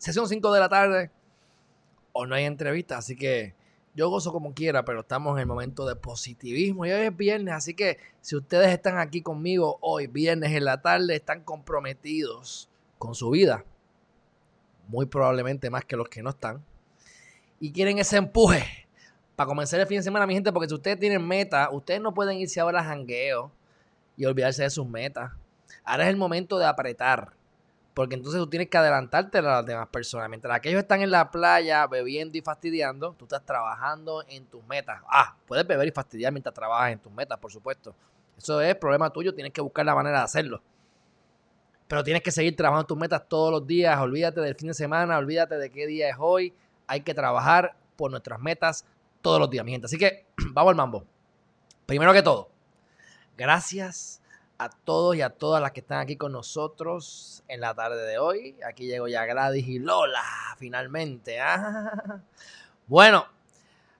sesión 5 de la tarde, o no hay entrevista, así que yo gozo como quiera, pero estamos en el momento de positivismo y hoy es viernes, así que si ustedes están aquí conmigo hoy, viernes en la tarde, están comprometidos con su vida, muy probablemente más que los que no están, y quieren ese empuje para comenzar el fin de semana, mi gente, porque si ustedes tienen metas, ustedes no pueden irse ahora a jangueo y olvidarse de sus metas. Ahora es el momento de apretar porque entonces tú tienes que adelantarte a las demás personas. Mientras aquellos están en la playa bebiendo y fastidiando, tú estás trabajando en tus metas. Ah, puedes beber y fastidiar mientras trabajas en tus metas, por supuesto. Eso es problema tuyo, tienes que buscar la manera de hacerlo. Pero tienes que seguir trabajando tus metas todos los días. Olvídate del fin de semana, olvídate de qué día es hoy. Hay que trabajar por nuestras metas todos los días, mi gente. Así que vamos al mambo. Primero que todo, gracias a todos y a todas las que están aquí con nosotros en la tarde de hoy. Aquí llego ya Gladys y Lola, finalmente. ¿ah? Bueno,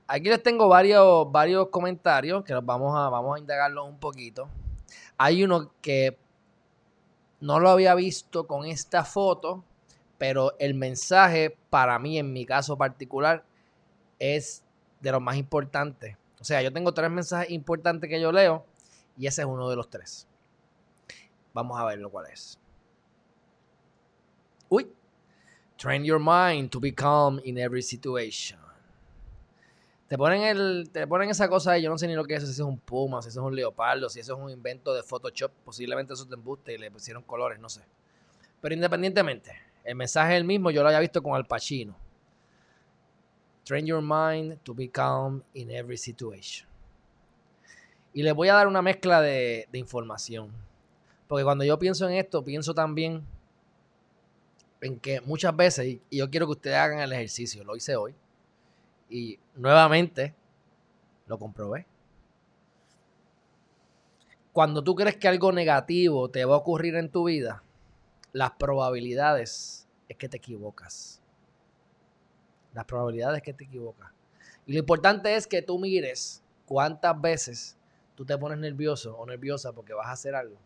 aquí les tengo varios, varios comentarios que los vamos a, vamos a indagarlos un poquito. Hay uno que no lo había visto con esta foto, pero el mensaje para mí, en mi caso particular, es de los más importantes. O sea, yo tengo tres mensajes importantes que yo leo y ese es uno de los tres. Vamos a ver lo cual es. Uy. Train your mind to be calm in every situation. Te ponen, el, te ponen esa cosa y yo no sé ni lo que es, si eso es un puma, si eso es un leopardo, si eso es un invento de Photoshop, posiblemente eso te embuste y le pusieron colores, no sé. Pero independientemente, el mensaje es el mismo, yo lo había visto con Al Pacino. Train your mind to be calm in every situation. Y les voy a dar una mezcla de información. Porque cuando yo pienso en esto, pienso también en que muchas veces, y yo quiero que ustedes hagan el ejercicio, lo hice hoy, y nuevamente lo comprobé. Cuando tú crees que algo negativo te va a ocurrir en tu vida, las probabilidades es que te equivocas. Las probabilidades es que te equivocas. Y lo importante es que tú mires cuántas veces tú te pones nervioso o nerviosa porque vas a hacer algo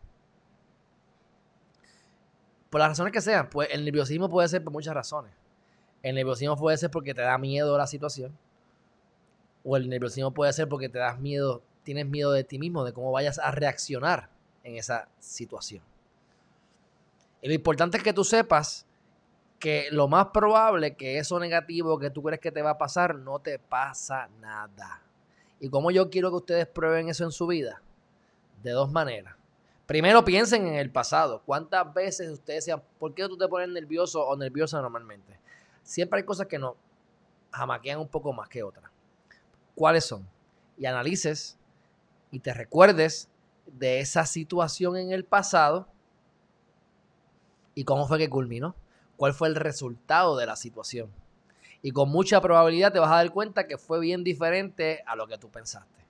por las razones que sean, pues el nerviosismo puede ser por muchas razones. El nerviosismo puede ser porque te da miedo la situación. O el nerviosismo puede ser porque te das miedo, tienes miedo de ti mismo, de cómo vayas a reaccionar en esa situación. Y lo importante es que tú sepas que lo más probable que eso negativo que tú crees que te va a pasar, no te pasa nada. Y como yo quiero que ustedes prueben eso en su vida, de dos maneras. Primero piensen en el pasado. ¿Cuántas veces ustedes decían, ¿por qué tú te pones nervioso o nerviosa normalmente? Siempre hay cosas que nos jamaquean un poco más que otras. ¿Cuáles son? Y analices y te recuerdes de esa situación en el pasado y cómo fue que culminó. ¿Cuál fue el resultado de la situación? Y con mucha probabilidad te vas a dar cuenta que fue bien diferente a lo que tú pensaste.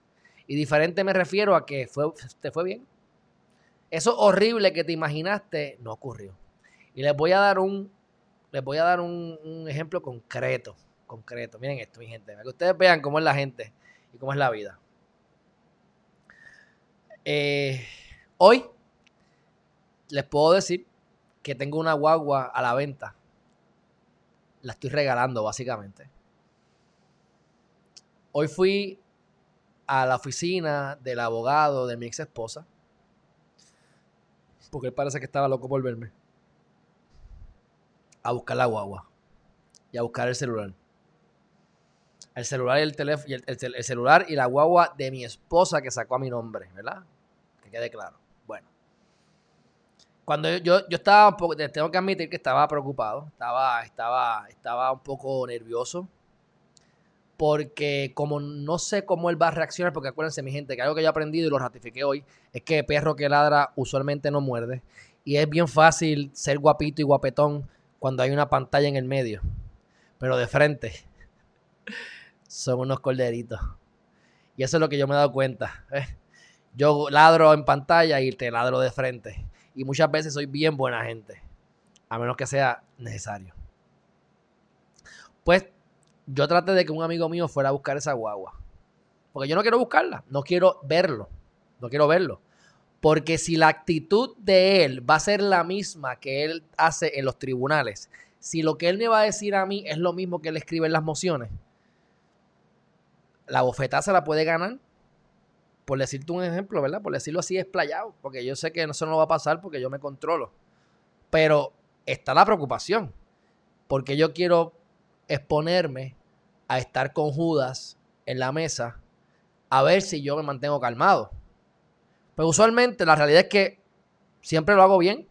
Y diferente me refiero a que te fue bien eso horrible que te imaginaste no ocurrió. Y les voy a dar un, les voy a dar un, ejemplo concreto. Concreto. Miren esto, mi gente. Para que ustedes vean cómo es la gente y cómo es la vida. Eh, hoy les puedo decir que tengo una guagua a la venta. La estoy regalando, básicamente. Hoy fui a la oficina del abogado de mi ex esposa porque él parece que estaba loco por verme. A buscar la guagua. Y a buscar el celular. El celular y el teléfono. El, celular y la guagua de mi esposa que sacó a mi nombre, ¿verdad? Que quede claro. Bueno. Cuando yo, yo, estaba un poco, tengo que admitir que estaba preocupado, estaba, estaba, estaba un poco nervioso, porque como no sé cómo él va a reaccionar, porque acuérdense mi gente, que algo que yo he aprendido y lo ratifiqué hoy, es que el perro que ladra usualmente no muerde. Y es bien fácil ser guapito y guapetón cuando hay una pantalla en el medio. Pero de frente son unos corderitos. Y eso es lo que yo me he dado cuenta. ¿eh? Yo ladro en pantalla y te ladro de frente. Y muchas veces soy bien buena gente. A menos que sea necesario. Pues yo traté de que un amigo mío fuera a buscar esa guagua. Porque yo no quiero buscarla. No quiero verlo. No quiero verlo. Porque si la actitud de él va a ser la misma que él hace en los tribunales, si lo que él me va a decir a mí es lo mismo que él escribe en las mociones, la bofetada se la puede ganar. Por decirte un ejemplo, ¿verdad? Por decirlo así, es playado. Porque yo sé que eso no va a pasar porque yo me controlo. Pero está la preocupación. Porque yo quiero exponerme a estar con Judas en la mesa a ver si yo me mantengo calmado. Pues usualmente la realidad es que siempre lo hago bien,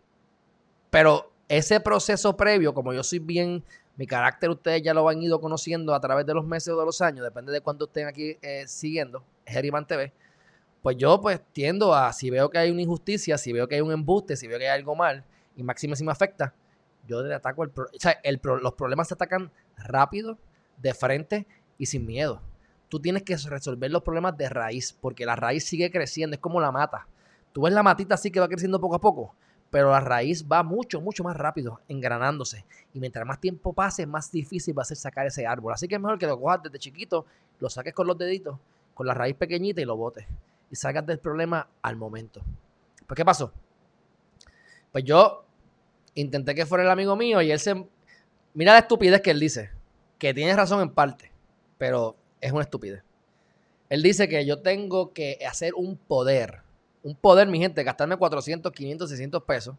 pero ese proceso previo, como yo soy bien, mi carácter ustedes ya lo han ido conociendo a través de los meses o de los años, depende de cuándo estén aquí eh, siguiendo, Geriman TV, pues yo pues tiendo a, si veo que hay una injusticia, si veo que hay un embuste, si veo que hay algo mal, y máximo si me afecta, yo le ataco el, o sea, los problemas se atacan rápido, de frente y sin miedo. Tú tienes que resolver los problemas de raíz, porque la raíz sigue creciendo, es como la mata. Tú ves la matita así que va creciendo poco a poco, pero la raíz va mucho, mucho más rápido, engranándose. Y mientras más tiempo pase, más difícil va a ser sacar ese árbol. Así que es mejor que lo cojas desde chiquito, lo saques con los deditos, con la raíz pequeñita y lo botes. Y salgas del problema al momento. Pues, ¿qué pasó? Pues yo intenté que fuera el amigo mío y él se... Mira la estupidez que él dice, que tiene razón en parte, pero es una estupidez. Él dice que yo tengo que hacer un poder, un poder, mi gente, gastarme 400, 500, 600 pesos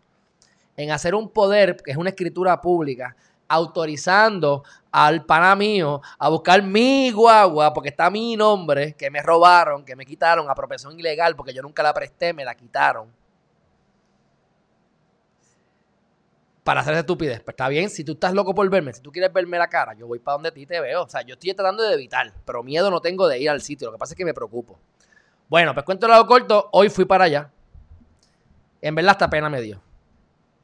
en hacer un poder, que es una escritura pública, autorizando al pana mío a buscar mi guagua, porque está mi nombre, que me robaron, que me quitaron, apropiación ilegal, porque yo nunca la presté, me la quitaron para hacer estupidez. Pues está bien, si tú estás loco por verme, si tú quieres verme la cara, yo voy para donde ti te veo. O sea, yo estoy tratando de evitar, pero miedo no tengo de ir al sitio. Lo que pasa es que me preocupo. Bueno, pues cuento el lado corto. Hoy fui para allá. En verdad, hasta pena me dio.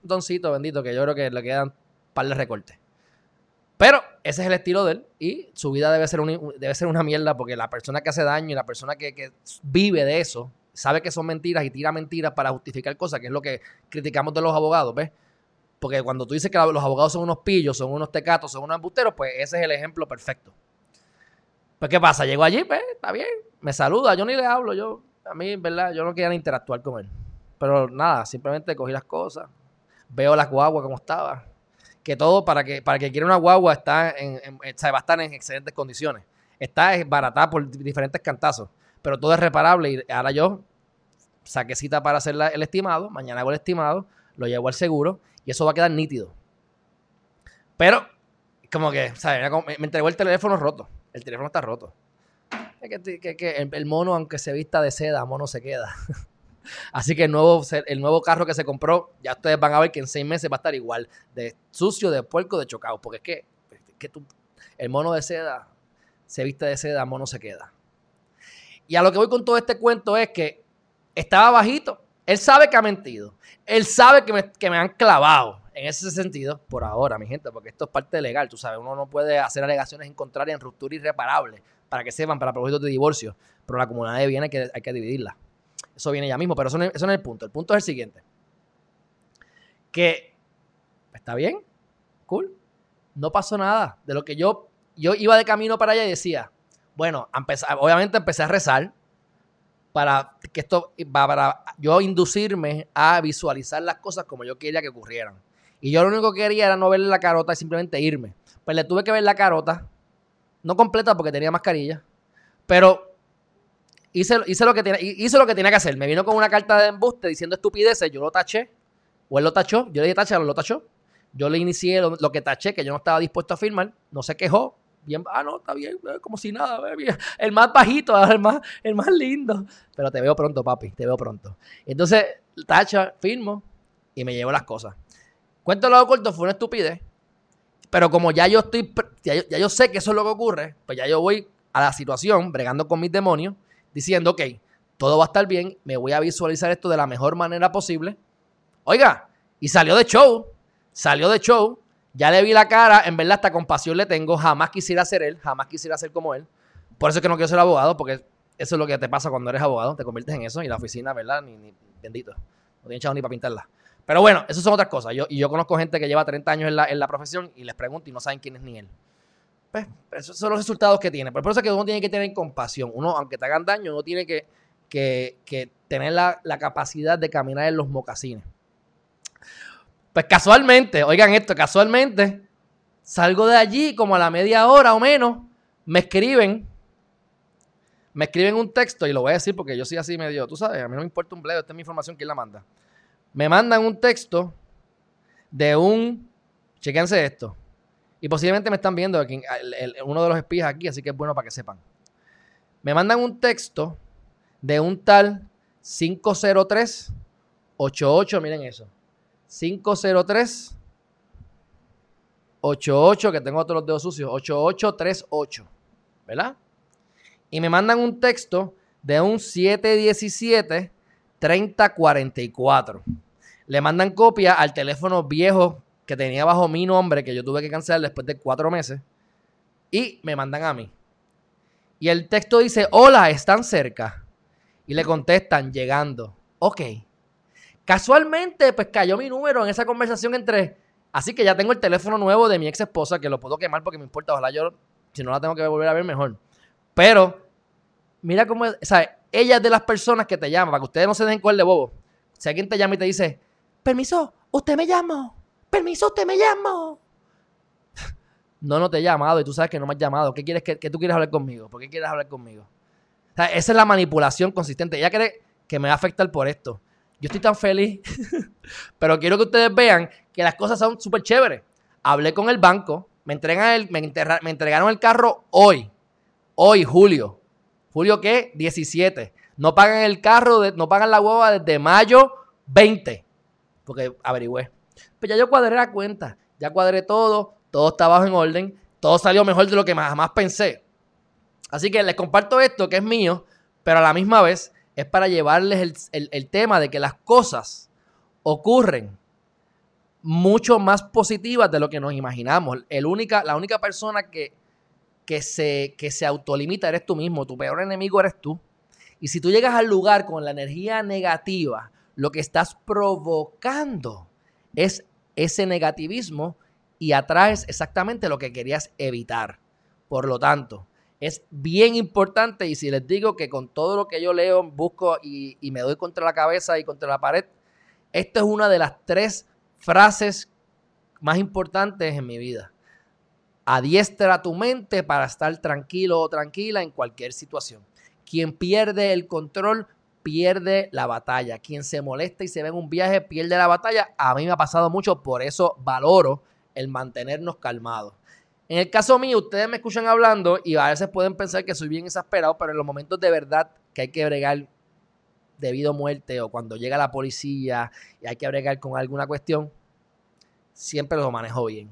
Doncito bendito que yo creo que le quedan un par de recortes. Pero ese es el estilo de él y su vida debe ser, debe ser una mierda porque la persona que hace daño y la persona que, que vive de eso sabe que son mentiras y tira mentiras para justificar cosas, que es lo que criticamos de los abogados, ¿ves? Porque cuando tú dices que los abogados son unos pillos, son unos tecatos, son unos embusteros, pues ese es el ejemplo perfecto. Pues, ¿qué pasa? Llego allí, pues, está bien, me saluda, yo ni le hablo, yo, a mí, ¿verdad? Yo no quería interactuar con él. Pero nada, simplemente cogí las cosas, veo la guagua como estaba. Que todo, para que, para que quiera una guagua, está en, va a estar en excelentes condiciones. Está baratada por diferentes cantazos, pero todo es reparable y ahora yo saqué cita para hacer el estimado, mañana hago el estimado, lo llevo al seguro y eso va a quedar nítido. Pero, como que, ¿sabes? Me entregó el teléfono roto. El teléfono está roto. Es que, el, mono, aunque se vista de seda, mono se queda. Así que el nuevo, el nuevo carro que se compró, ya ustedes van a ver que en seis meses va a estar igual. De sucio, de puerco, de chocado. Porque es que, que tú, el mono de seda se viste de seda, mono se queda. Y a lo que voy con todo este cuento es que estaba bajito. Él sabe que ha mentido. Él sabe que me, que me han clavado en ese sentido, por ahora, mi gente, porque esto es parte legal, tú sabes, uno no puede hacer alegaciones en contraria en ruptura irreparable, para que sepan, para propósitos de divorcio, pero la comunidad de que, hay que dividirla. Eso viene ya mismo, pero eso no, es el punto. El punto es el siguiente. Que, está bien, cool, no pasó nada. De lo que yo, yo iba de camino para allá y decía, bueno, obviamente empecé a rezar, para que esto, para yo inducirme a visualizar las cosas como yo quería que ocurrieran. Y yo lo único que quería era no verle la carota y simplemente irme. Pues le tuve que ver la carota, no completa porque tenía mascarilla, pero hice, hice, lo que tenía, hice lo que tenía que hacer. Me vino con una carta de embuste diciendo estupideces, yo lo taché, o él lo tachó, yo le dije taché, lo tachó. Yo le inicié lo, lo que taché, que yo no estaba dispuesto a firmar, no se quejó, bien, ah, no, está bien, eh, como si nada, el más bajito, el más, el más lindo. Pero te veo pronto, papi, te veo pronto. Entonces, tacha, firmo y me llevo las cosas. Cuento lo corto, fue una estupidez. Pero como ya yo estoy, ya yo, sé que eso es lo que ocurre, pues ya yo voy a la situación, bregando con mis demonios, diciendo, ok, todo va a estar bien, me voy a visualizar esto de la mejor manera posible. Oiga, y salió de show, salió de show, Ya le vi la cara, en verdad hasta compasión le tengo, jamás quisiera ser él, jamás quisiera ser como él. Por eso es que no quiero ser abogado, porque eso es lo que te pasa cuando eres abogado, te conviertes en eso y la oficina, ¿verdad? Ni, bendito, no tiene echado ni para pintarla. Pero bueno, eso son otras cosas. Yo, y yo conozco gente que lleva 30 años en la, en la profesión y les pregunto y no saben quién es ni él. Pues, esos son los resultados que tiene. Pero por eso es que uno tiene que tener compasión. Uno, aunque te hagan daño, uno tiene que, que, que tener la, la capacidad de caminar en los mocasines. Pues casualmente, oigan esto, casualmente, salgo de allí como a la media hora o menos, me escriben, me escriben un texto y lo voy a decir porque yo soy así medio, tú sabes, a mí no me importa un bledo, esta es mi información, ¿quién la manda? Me mandan un texto de un, chequense esto, y posiblemente me están viendo aquí, uno de los espías aquí, así que es bueno para que sepan. Me mandan un texto de un tal 503-88, miren eso. 503 88, que tengo todos los dedos sucios, 8838, ¿verdad? Y me mandan un texto de un 717 3044. Le mandan copia al teléfono viejo que tenía bajo mi nombre, que yo tuve que cancelar después de cuatro meses, y me mandan a mí. Y el texto dice, hola, están cerca. Y le contestan, llegando. Ok. Casualmente, pues cayó mi número en esa conversación entre. Así que ya tengo el teléfono nuevo de mi ex esposa, que lo puedo quemar porque me importa. Ojalá yo, si no la tengo que volver a ver, mejor. Pero, mira cómo es. Sea, ella es de las personas que te llama, para que ustedes no se den cuenta de bobo. Si alguien te llama y te dice, permiso, usted me llamó. Permiso, usted me llamó. No, no te he llamado y tú sabes que no me has llamado. ¿Qué quieres que, que tú quieres hablar conmigo? ¿Por qué quieres hablar conmigo? O sea, esa es la manipulación consistente. Ella cree que me va a afectar por esto. Yo estoy tan feliz, pero quiero que ustedes vean que las cosas son súper chéveres. Hablé con el banco, me, entregan el, me, enterra- me entregaron el carro hoy, hoy, julio. ¿Julio qué? 17. No pagan el carro, no pagan la hueva desde mayo 20, porque averigüé. Pues ya yo cuadré la cuenta, ya cuadré todo, todo está bajo en orden, todo salió mejor de lo que jamás pensé. Así que les comparto esto que es mío, pero a la misma vez es para llevarles el, tema de que las cosas ocurren mucho más positivas de lo que nos imaginamos. El única, la única persona que, que, se, que se autolimita eres tú mismo, tu peor enemigo eres tú. Y si tú llegas al lugar con la energía negativa, lo que estás provocando es ese negativismo y atraes exactamente lo que querías evitar. Por lo tanto, es bien importante y si les digo que con todo lo que yo leo, busco y, me doy contra la cabeza y contra la pared, esta es una de las tres frases más importantes en mi vida. Adiestra tu mente para estar tranquilo o tranquila en cualquier situación. Quien pierde el control pierde la batalla. Quien se molesta y se ve en un viaje pierde la batalla. A mí me ha pasado mucho, por eso valoro el mantenernos calmados. En el caso mío, ustedes me escuchan hablando y a veces pueden pensar que soy bien exasperado, pero en los momentos de verdad que hay que bregar debido a muerte o cuando llega la policía y hay que bregar con alguna cuestión, siempre lo manejo bien.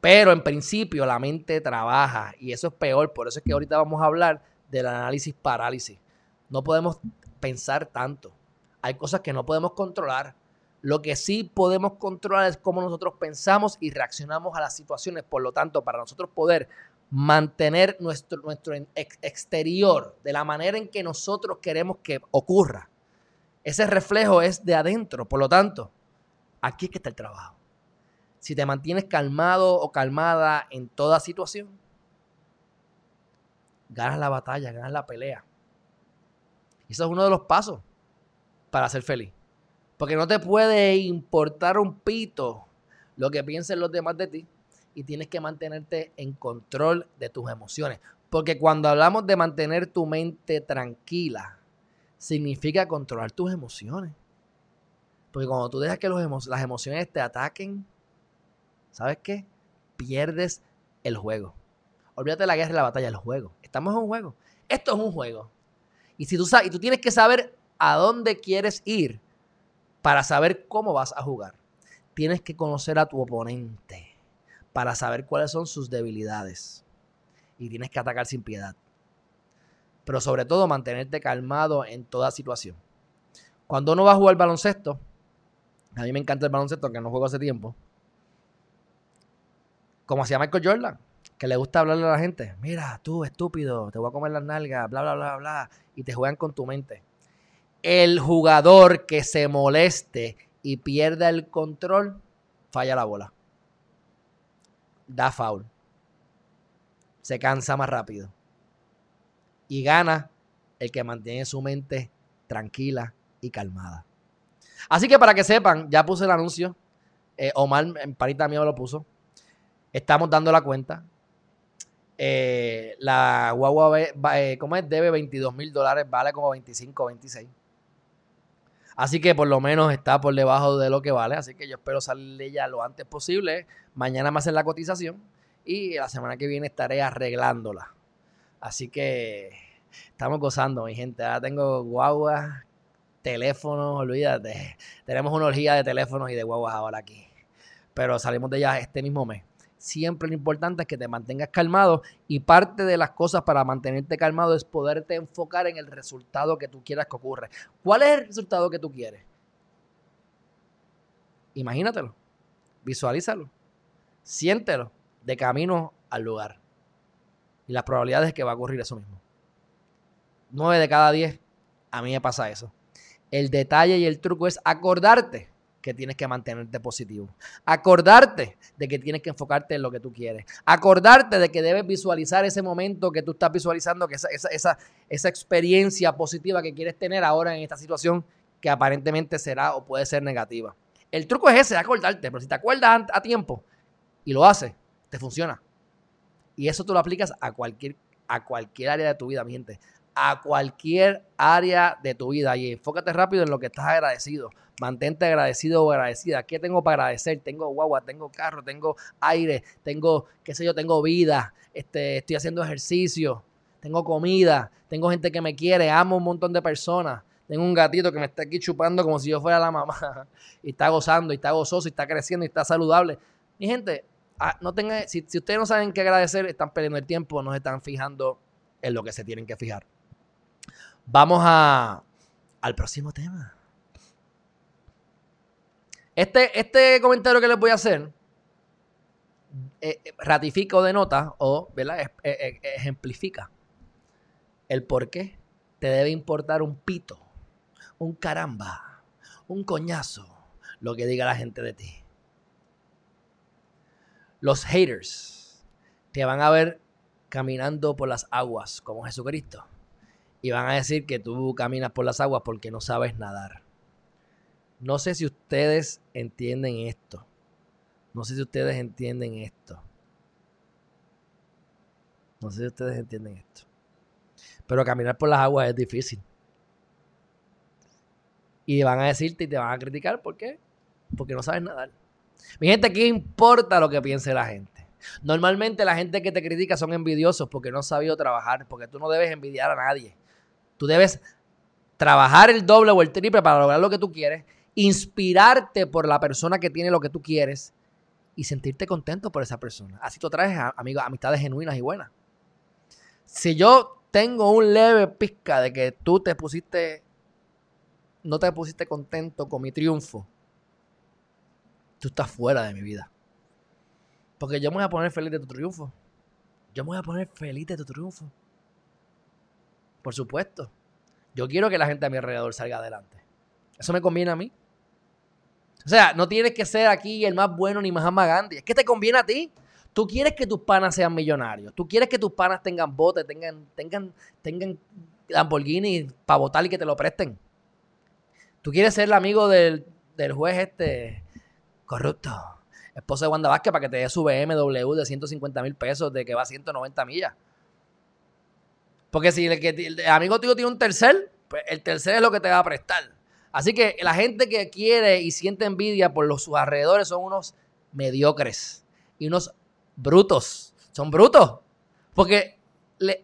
Pero en principio la mente trabaja y eso es peor. Por eso es que ahorita vamos a hablar del análisis parálisis. No podemos pensar tanto. Hay cosas que no podemos controlar. Lo que sí podemos controlar es cómo nosotros pensamos y reaccionamos a las situaciones. Por lo tanto, para nosotros poder mantener nuestro, nuestro ex- exterior de la manera en que nosotros queremos que ocurra, ese reflejo es de adentro. Por lo tanto, aquí es que está el trabajo. Si te mantienes calmado o calmada en toda situación, ganas la batalla, ganas la pelea. Y eso es uno de los pasos para ser feliz. Porque no te puede importar un pito lo que piensen los demás de ti y tienes que mantenerte en control de tus emociones. Porque cuando hablamos de mantener tu mente tranquila, significa controlar tus emociones. Porque cuando tú dejas que las emociones te ataquen, ¿sabes qué? Pierdes el juego. Olvídate de la guerra y la batalla, el juego. Estamos en un juego. Esto es un juego. Y si tú sabes, y tú tienes que saber a dónde quieres ir para saber cómo vas a jugar. Tienes que conocer a tu oponente para saber cuáles son sus debilidades. Y tienes que atacar sin piedad. Pero sobre todo mantenerte calmado en toda situación. Cuando uno va a jugar baloncesto, a mí me encanta el baloncesto, que no juego hace tiempo. como hacía Michael Jordan, que le gusta hablarle a la gente, mira, tú estúpido, te voy a comer las nalgas, bla, bla, bla, bla, y te juegan con tu mente. El jugador que se moleste y pierda el control, falla la bola. Da foul. Se cansa más rápido. Y gana el que mantiene su mente tranquila y calmada. Así que para que sepan, ya puse el anuncio. Eh, Omar en parita mío lo puso. Estamos dando la cuenta. Eh, la guagua, eh, ¿cómo es? Debe 22 mil dólares, vale como 25, 26. Así que por lo menos está por debajo de lo que vale. Así que yo espero salir de ella lo antes posible. Mañana me hacen la cotización y la semana que viene estaré arreglándola. Así que estamos gozando, mi gente. Ahora tengo guagua, teléfonos, olvídate. Tenemos una orgía de teléfonos y de guaguas ahora aquí. Pero salimos de ella este mismo mes siempre lo importante es que te mantengas calmado y parte de las cosas para mantenerte calmado es poderte enfocar en el resultado que tú quieras que ocurra. ¿Cuál es el resultado que tú quieres? Imagínatelo, visualízalo, siéntelo de camino al lugar. Y las probabilidades es que va a ocurrir eso mismo. 9 de cada 10, a mí me pasa eso. El detalle y el truco es acordarte que tienes que mantenerte positivo. Acordarte de que tienes que enfocarte en lo que tú quieres. Acordarte de que debes visualizar ese momento que tú estás visualizando, que esa, esa, esa, experiencia positiva que quieres tener ahora en esta situación que aparentemente será o puede ser negativa. El truco es ese, acordarte, pero si te acuerdas a tiempo y lo haces, te funciona. Y eso tú lo aplicas a cualquier, a cualquier área de tu vida, mi gente. A cualquier área de tu vida. Y enfócate rápido en lo que estás agradecido. Mantente agradecido o agradecida. ¿Qué tengo para agradecer? Tengo guagua, tengo carro, tengo aire, tengo, qué sé yo, tengo vida, este, estoy haciendo ejercicio, tengo comida, tengo gente que me quiere, amo un montón de personas. Tengo un gatito que me está aquí chupando como si yo fuera la mamá. Y está gozando, y está gozoso, y está creciendo, y está saludable. Mi gente, ah, no tenga, si, si ustedes no saben qué agradecer, están perdiendo el tiempo, no se están fijando en lo que se tienen que fijar. Vamos a, al próximo tema. Este, este comentario que les voy a hacer eh, eh, ratifica o denota o ¿verdad? Eh, ejemplifica el por qué te debe importar un pito, un caramba, un coñazo, lo que diga la gente de ti. Los haters te van a ver caminando por las aguas como Jesucristo y van a decir que tú caminas por las aguas porque no sabes nadar. No sé si ustedes entienden esto. No sé si ustedes entienden esto. No sé si ustedes entienden esto. Pero caminar por las aguas es difícil. Y van a decirte y te van a criticar. ¿Por qué? Porque no sabes nadar. Mi gente, ¿qué importa lo que piense la gente? Normalmente la gente que te critica son envidiosos porque no han sabido trabajar, porque tú no debes envidiar a nadie. Tú debes trabajar el doble o el triple para lograr lo que tú quieres inspirarte por la persona que tiene lo que tú quieres y sentirte contento por esa persona. Así tú traes amigos, amistades genuinas y buenas. Si yo tengo un leve pizca de que tú te pusiste, no te pusiste contento con mi triunfo, tú estás fuera de mi vida. Porque yo me voy a poner feliz de tu triunfo. Yo me voy a poner feliz de tu triunfo. Por supuesto. Yo quiero que la gente a mi alrededor salga adelante. Eso me conviene a mí. O sea, no tienes que ser aquí el más bueno ni Mahatma Gandhi. Es que te conviene a ti. Tú quieres que tus panas sean millonarios. Tú quieres que tus panas tengan botes, tengan, tengan, tengan Lamborghini para votar y que te lo presten. Tú quieres ser el amigo del, juez este corrupto, esposo de Wanda Vázquez, para que te dé su BMW de 150 mil pesos de que va a 190 millas. Porque si el, que, amigo tuyo tiene un tercer, pues el tercer es lo que te va a prestar. Así que la gente que quiere y siente envidia por los, sus alrededores son unos mediocres y unos brutos. Son brutos. Porque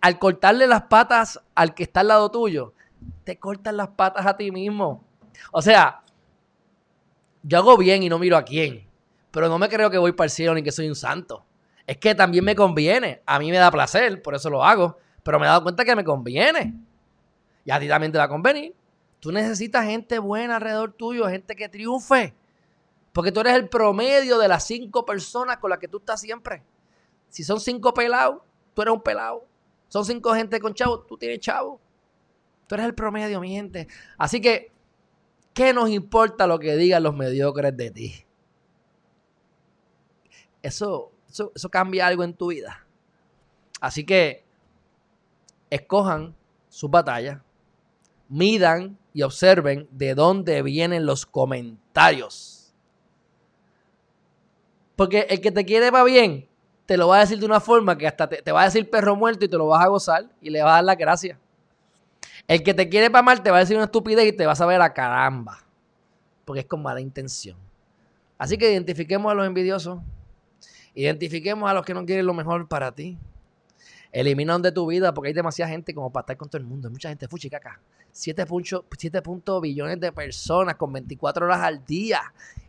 al cortarle las patas al que está al lado tuyo, te cortan las patas a ti mismo. O sea, yo hago bien y no miro a quién. Pero no me creo que voy para el cielo ni que soy un santo. Es que también me conviene. A mí me da placer, por eso lo hago. Pero me he dado cuenta que me conviene. Y a ti también te va a convenir. Tú necesitas gente buena alrededor tuyo, gente que triunfe. Porque tú eres el promedio de las cinco personas con las que tú estás siempre. Si son cinco pelados, tú eres un pelado. Son cinco gente con chavo, tú tienes chavo. Tú eres el promedio, mi gente. Así que, ¿qué nos importa lo que digan los mediocres de ti? Eso, eso, eso cambia algo en tu vida. Así que, escojan su batalla, midan y observen de dónde vienen los comentarios. Porque el que te quiere va bien, te lo va a decir de una forma que hasta te, va a decir perro muerto y te lo vas a gozar y le vas a dar la gracia. El que te quiere para mal te va a decir una estupidez y te vas a ver a caramba. Porque es con mala intención. Así que identifiquemos a los envidiosos. Identifiquemos a los que no quieren lo mejor para ti. Eliminan de tu vida porque hay demasiada gente como para estar con todo el mundo. Hay mucha gente fuchi caca. 7 puntos billones de personas con 24 horas al día.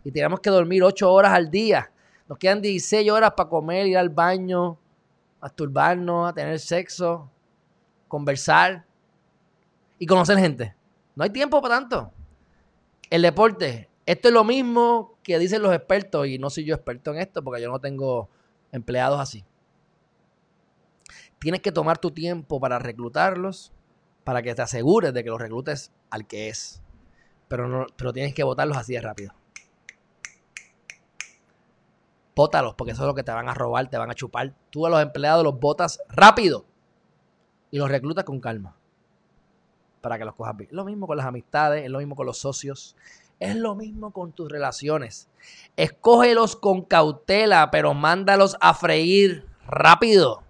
Y tenemos que dormir 8 horas al día. Nos quedan 16 horas para comer, ir al baño, masturbarnos, a tener sexo, conversar y conocer gente. No hay tiempo para tanto. El deporte, esto es lo mismo que dicen los expertos y no soy yo experto en esto porque yo no tengo empleados así. Tienes que tomar tu tiempo para reclutarlos, para que te asegures de que los reclutes al que es. Pero, pero tienes que votarlos así de rápido. Bótalos, porque eso es lo que te van a robar, te van a chupar. Tú a los empleados los botas rápido y los reclutas con calma para que los cojas bien. Es lo mismo con las amistades, es lo mismo con los socios, es lo mismo con tus relaciones. Escógelos con cautela, pero mándalos a freír rápido.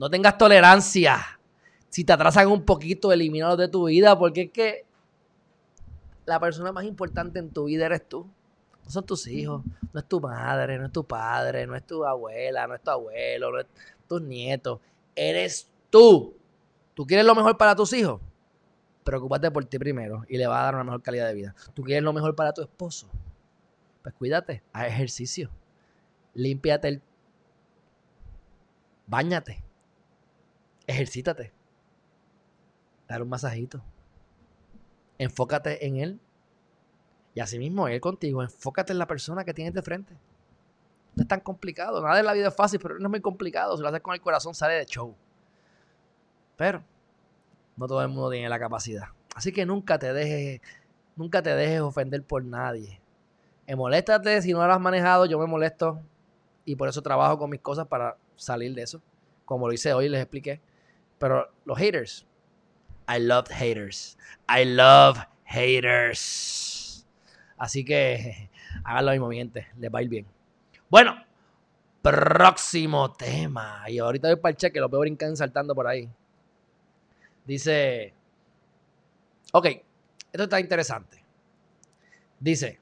No tengas tolerancia. Si te atrasan un poquito, elimínalos de tu vida, porque es que la persona más importante en tu vida eres tú no son tus hijos, no es tu madre, no es tu padre, no es tu abuela, no es tu abuelo, no es tus nietos. Eres tú. ¿Tú quieres lo mejor para tus hijos? Preocúpate por ti primero y le vas a dar una mejor calidad de vida. ¿Tú quieres lo mejor para tu esposo? Pues cuídate, haz ejercicio. Límpiate el... Báñate. Ejercítate. Dar un masajito. Enfócate en él y así mismo él contigo, enfócate en la persona que tienes de frente. No es tan complicado. Nada de la vida es fácil, pero no es muy complicado. Si lo haces con el corazón, sale de show. Pero no todo el mundo tiene la capacidad. Así que nunca te dejes, nunca te dejes ofender por nadie. Me moléstate si no lo has manejado, yo me molesto. Y por eso trabajo con mis cosas para salir de eso. Como lo hice hoy, les expliqué. Pero los haters. I love haters. I love haters. Así que hagan lo mismo, mi gente. Les va a ir bien. Bueno, próximo tema. Y ahorita voy para el cheque, lo veo brincando saltando por ahí. Dice. Ok, esto está interesante. Dice.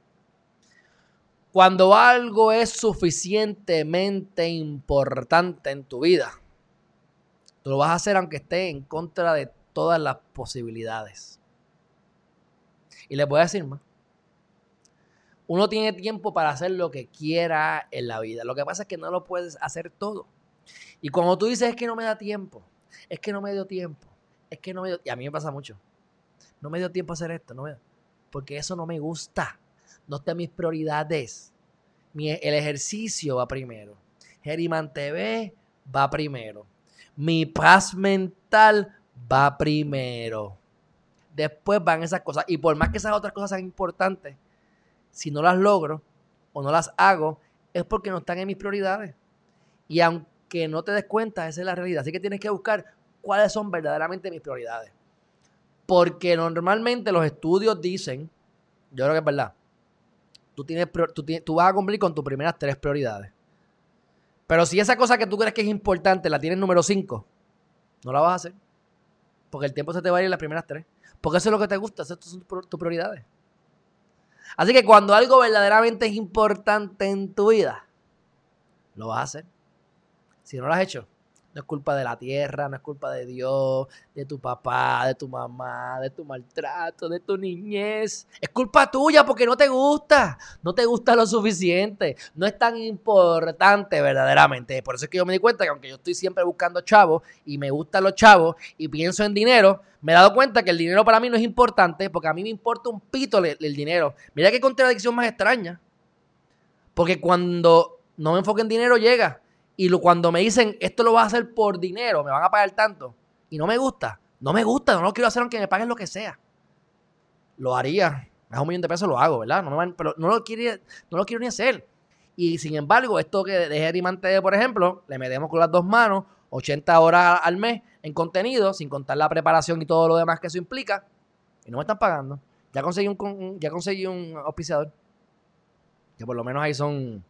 Cuando algo es suficientemente importante en tu vida, lo vas a hacer aunque esté en contra de todas las posibilidades. Y les voy a decir más uno tiene tiempo para hacer lo que quiera en la vida. Lo que pasa es que no lo puedes hacer todo. Y cuando tú dices es que no me da tiempo, es que no me dio tiempo, es que no me dio... Y a mí me pasa mucho. No me dio tiempo a hacer esto, no me... porque eso no me gusta. No está en mis prioridades. el ejercicio va primero. Geriman TV va primero. Mi paz mental va primero. Después van esas cosas. Y por más que esas otras cosas sean importantes, si no las logro o no las hago, es porque no están en mis prioridades. Y aunque no te des cuenta, esa es la realidad. Así que tienes que buscar cuáles son verdaderamente mis prioridades. Porque normalmente los estudios dicen, yo creo que es verdad, tú, tienes, tú, vas a cumplir con tus primeras tres prioridades. Pero si esa cosa que tú crees que es importante la tienes número cinco, no la vas a hacer. Porque el tiempo se te va a ir en las primeras tres. Porque eso es lo que te gusta, esas son tus prioridades. Así que cuando algo verdaderamente es importante en tu vida, lo vas a hacer. Si no lo has hecho, no es culpa de la tierra, no es culpa de Dios, de tu papá, de tu mamá, de tu maltrato, de tu niñez. Es culpa tuya porque no te gusta. No te gusta lo suficiente. No es tan importante verdaderamente. Por eso es que yo me di cuenta que aunque yo estoy siempre buscando chavos y me gustan los chavos y pienso en dinero, me he dado cuenta que el dinero para mí no es importante porque a mí me importa un pito el, dinero. Mira qué contradicción más extraña. Porque cuando no me enfoque en dinero, llega. Y cuando me dicen, esto lo vas a hacer por dinero, me van a pagar tanto, y no me gusta, no me gusta, no lo quiero hacer aunque me paguen lo que sea. Lo haría. Me un millón de pesos, lo hago, ¿verdad? Pero no lo, quiero, no lo quiero ni hacer. Y sin embargo, esto que de Jerry por ejemplo, le metemos con las dos manos 80 horas al mes en contenido, sin contar la preparación y todo lo demás que eso implica, y no me están pagando. Ya conseguí un, ya conseguí un auspiciador, que por lo menos ahí son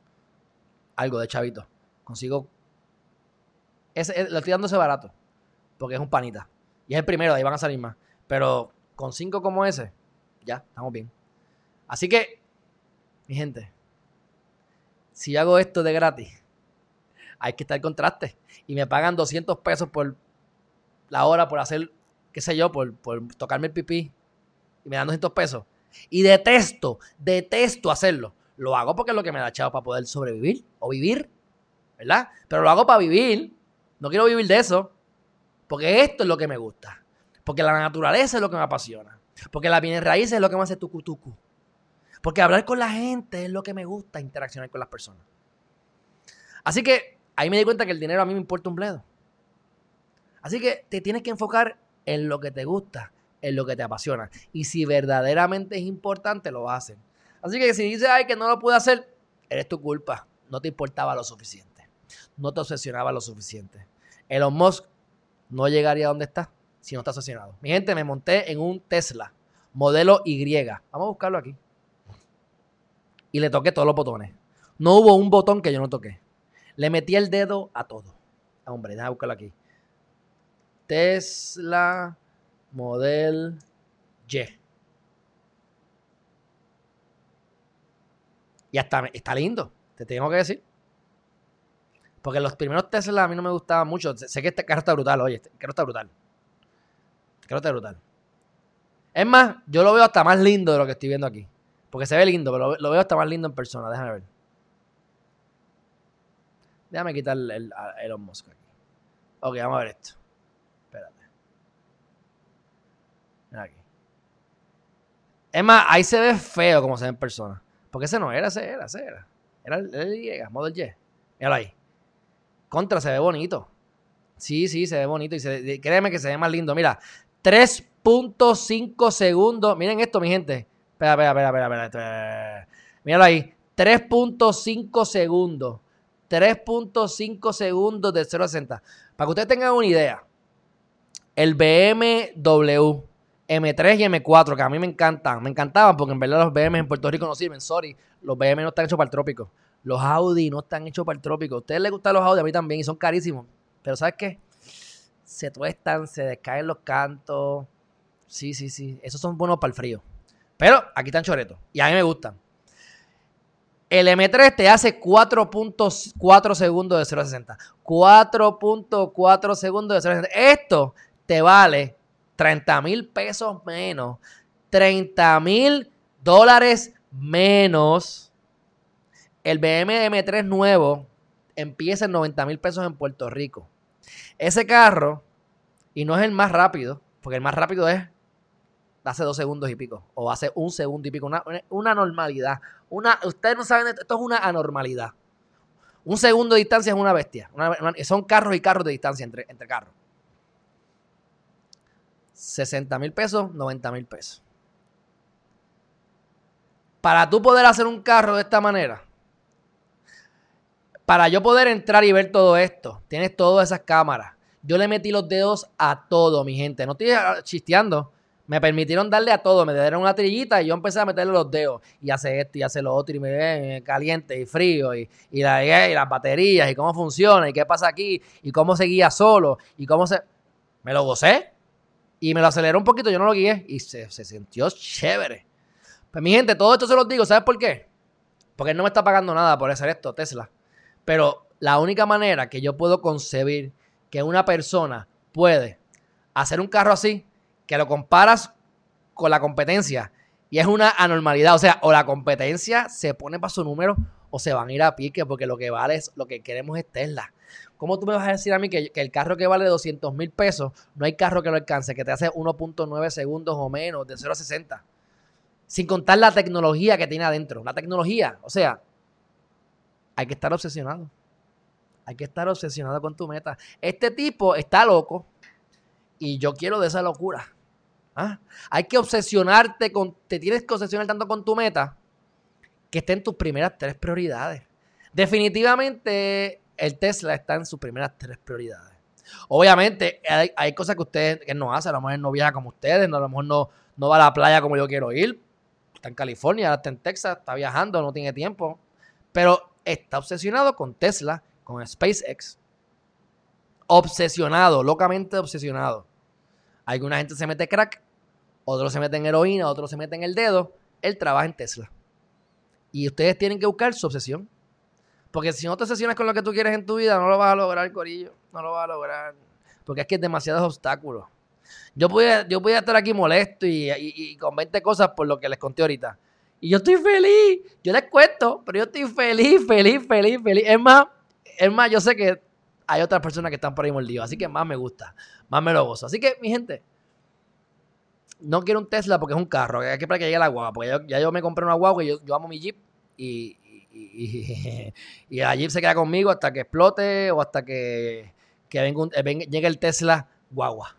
algo de chavito. Consigo. Ese, lo estoy dando ese barato, porque es un panita. Y es el primero, ahí van a salir más. Pero con cinco como ese, ya, estamos bien. Así que, mi gente, si hago esto de gratis, hay que estar contraste. Y me pagan 200 pesos por la hora por hacer, qué sé yo, por, tocarme el pipí. Y me dan 200 pesos. Y detesto, detesto hacerlo. Lo hago porque es lo que me da chavo para poder sobrevivir o vivir. ¿Verdad? Pero lo hago para vivir. No quiero vivir de eso. Porque esto es lo que me gusta. Porque la naturaleza es lo que me apasiona. Porque la bienes raíces es lo que me hace tucu tucu. Porque hablar con la gente es lo que me gusta, interaccionar con las personas. Así que ahí me di cuenta que el dinero a mí me importa un bledo. Así que te tienes que enfocar en lo que te gusta, en lo que te apasiona. Y si verdaderamente es importante, lo vas a hacer. Así que si dices, ay, que no lo pude hacer, eres tu culpa. No te importaba lo suficiente. No te obsesionaba lo suficiente. Elon Musk no llegaría a donde está si no está obsesionado. Mi gente, me monté en un Tesla, modelo Y. Vamos a buscarlo aquí. Y le toqué todos los botones. No hubo un botón que yo no toqué. Le metí el dedo a todo. Ah, hombre, déjame buscarlo aquí. Tesla Model Y. Y hasta está lindo, te tengo que decir. Porque los primeros Tesla a mí no me gustaban mucho. Sé que este carro está brutal, oye, este carro está brutal. Este carro está brutal. Es más, yo lo veo hasta más lindo de lo que estoy viendo aquí. Porque se ve lindo, pero lo veo hasta más lindo en persona. Déjame ver. Déjame quitar el, el Elon Musk aquí. Ok, vamos a ver esto. Espérate. Mira aquí. Es más, ahí se ve feo como se ve en persona. Porque ese no era, ese era, ese era. Era el, el Y, Model Y. Míralo ahí. Contra, se ve bonito. Sí, sí, se ve bonito. Y créeme que se ve más lindo. Mira, 3.5 segundos. Miren esto, mi gente. Espera, espera, espera, espera. espera. Míralo ahí. 3.5 segundos. 3.5 segundos de 0 a 60. Para que ustedes tengan una idea, el BMW M3 y M4, que a mí me encantan, me encantaban porque en verdad los BMW en Puerto Rico no sirven, sorry, los BMW no están hechos para el trópico. Los Audi no están hechos para el trópico. A ustedes les gustan los Audi, a mí también, y son carísimos. Pero ¿sabes qué? Se tuestan, se descaen los cantos. Sí, sí, sí. Esos son buenos para el frío. Pero aquí están choretos. Y a mí me gustan. El M3 te hace 4.4 segundos de 0 a 60. 4.4 segundos de 0 a 60. Esto te vale 30 mil pesos menos. 30 mil dólares menos. El BMW M3 nuevo empieza en 90 mil pesos en Puerto Rico. Ese carro, y no es el más rápido, porque el más rápido es hace dos segundos y pico, o hace un segundo y pico, una, una normalidad. Una, ustedes no saben, esto es una anormalidad. Un segundo de distancia es una bestia. son carros y carros de distancia entre, entre carros. 60 mil pesos, 90 mil pesos. Para tú poder hacer un carro de esta manera, para yo poder entrar y ver todo esto, tienes todas esas cámaras. Yo le metí los dedos a todo, mi gente. No estoy chisteando me permitieron darle a todo, me dieron una trillita y yo empecé a meterle los dedos y hace esto y hace lo otro y me ve caliente y frío y, y, las baterías y cómo funciona y qué pasa aquí y cómo se guía solo y cómo se... Me lo gocé y me lo aceleró un poquito, yo no lo guié y se, se sintió chévere. Pues mi gente, todo esto se los digo, ¿sabes por qué? Porque él no me está pagando nada por hacer esto, Tesla. Pero la única manera que yo puedo concebir que una persona puede hacer un carro así que lo comparas con la competencia y es una anormalidad. O sea, o la competencia se pone para su número o se van a ir a pique porque lo que vale es, lo que queremos es Tesla. ¿Cómo tú me vas a decir a mí que, el carro que vale 200 mil pesos, no hay carro que lo alcance, que te hace 1.9 segundos o menos de 0 a 60? Sin contar la tecnología que tiene adentro. La tecnología, o sea, hay que estar obsesionado. Hay que estar obsesionado con tu meta. Este tipo está loco y yo quiero de esa locura. ¿Ah? Hay que obsesionarte con, te tienes que obsesionar tanto con tu meta que esté en tus primeras tres prioridades. Definitivamente el Tesla está en sus primeras tres prioridades. Obviamente hay, cosas que usted que no hace, a lo mejor no viaja como ustedes, a lo mejor no, no va a la playa como yo quiero ir. Está en California, está en Texas, está viajando, no tiene tiempo. Pero está obsesionado con Tesla con SpaceX. Obsesionado, locamente obsesionado. Alguna gente se mete crack, otros se meten heroína, otros se meten el dedo. Él trabaja en Tesla. Y ustedes tienen que buscar su obsesión. Porque si no te obsesionas con lo que tú quieres en tu vida, no lo vas a lograr, Corillo. No lo vas a lograr. Porque es que es demasiados obstáculos. Yo podía, yo estar aquí molesto y, y, con 20 cosas por lo que les conté ahorita. Y yo estoy feliz. Yo les cuento, pero yo estoy feliz, feliz, feliz, feliz. Es más, es más, yo sé que hay otras personas que están por ahí mordidos, así que más me gusta, más me lo gozo. Así que, mi gente, no quiero un Tesla porque es un carro, hay que para que llegue la guagua, porque ya yo me compré una guagua y yo, amo mi Jeep y, y, y, la Jeep se queda conmigo hasta que explote o hasta que, llegue el Tesla guagua.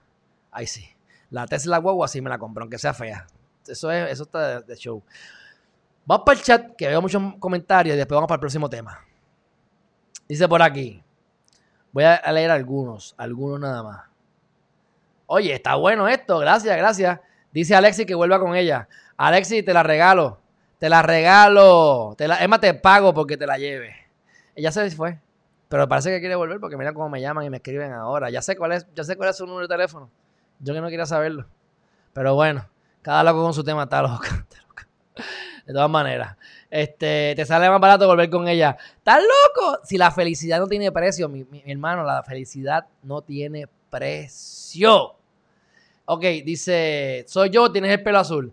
Ahí sí. La Tesla guagua sí me la compro, aunque sea fea. Eso, es, eso está de show. Vamos para el chat, que veo muchos comentarios y después vamos para el próximo tema. Dice por aquí. Voy a leer algunos, algunos nada más. Oye, está bueno esto, gracias, gracias. Dice Alexi que vuelva con ella. Alexi, te la regalo. Te la regalo. Te la, es te pago porque te la lleve. Ella se fue. Pero parece que quiere volver porque mira cómo me llaman y me escriben ahora. Ya sé cuál es, ya sé cuál es su número de teléfono. Yo que no quería saberlo. Pero bueno, cada loco con su tema está loca. De todas maneras. Este, te sale más barato volver con ella. ¿Estás loco? Si la felicidad no tiene precio, mi, hermano, la felicidad no tiene precio. Ok, dice, soy yo, tienes el pelo azul.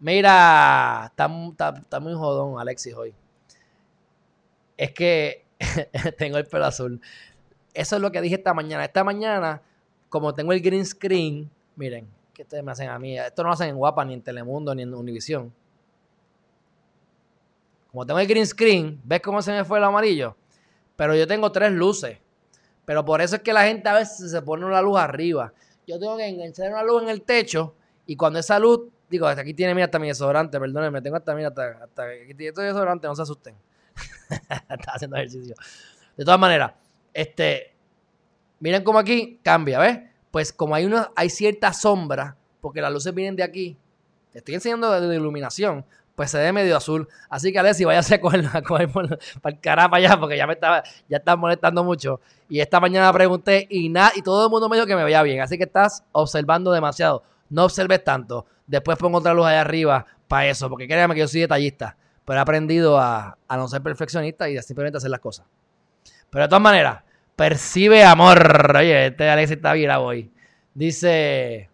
Mira, está, muy jodón Alexis hoy. Es que tengo el pelo azul. Eso es lo que dije esta mañana. Esta mañana, como tengo el green screen, miren, que ustedes me hacen a mí. Esto no lo hacen en Guapa, ni en Telemundo, ni en Univision. Como tengo el green screen, ¿ves cómo se me fue el amarillo? Pero yo tengo tres luces. Pero por eso es que la gente a veces se pone una luz arriba. Yo tengo que enganchar una luz en el techo y cuando esa luz, digo, hasta aquí tiene mira hasta mi desodorante, perdónenme, tengo hasta mira hasta, hasta aquí tiene todo desodorante, no se asusten. Estaba haciendo ejercicio. De todas maneras, este, miren cómo aquí cambia, ¿ves? Pues como hay una, hay cierta sombra, porque las luces vienen de aquí, te estoy enseñando de iluminación, pues se ve medio azul. Así que Alessi, váyase a coger, a coger para el carajo allá, porque ya me estaba, ya molestando mucho. Y esta mañana pregunté y nada, y todo el mundo me dijo que me veía bien. Así que estás observando demasiado. No observes tanto. Después pongo otra luz allá arriba para eso, porque créanme que yo soy detallista. Pero he aprendido a, no ser perfeccionista y a simplemente hacer las cosas. Pero de todas maneras, percibe amor. Oye, este Alexis está bien hoy. Dice,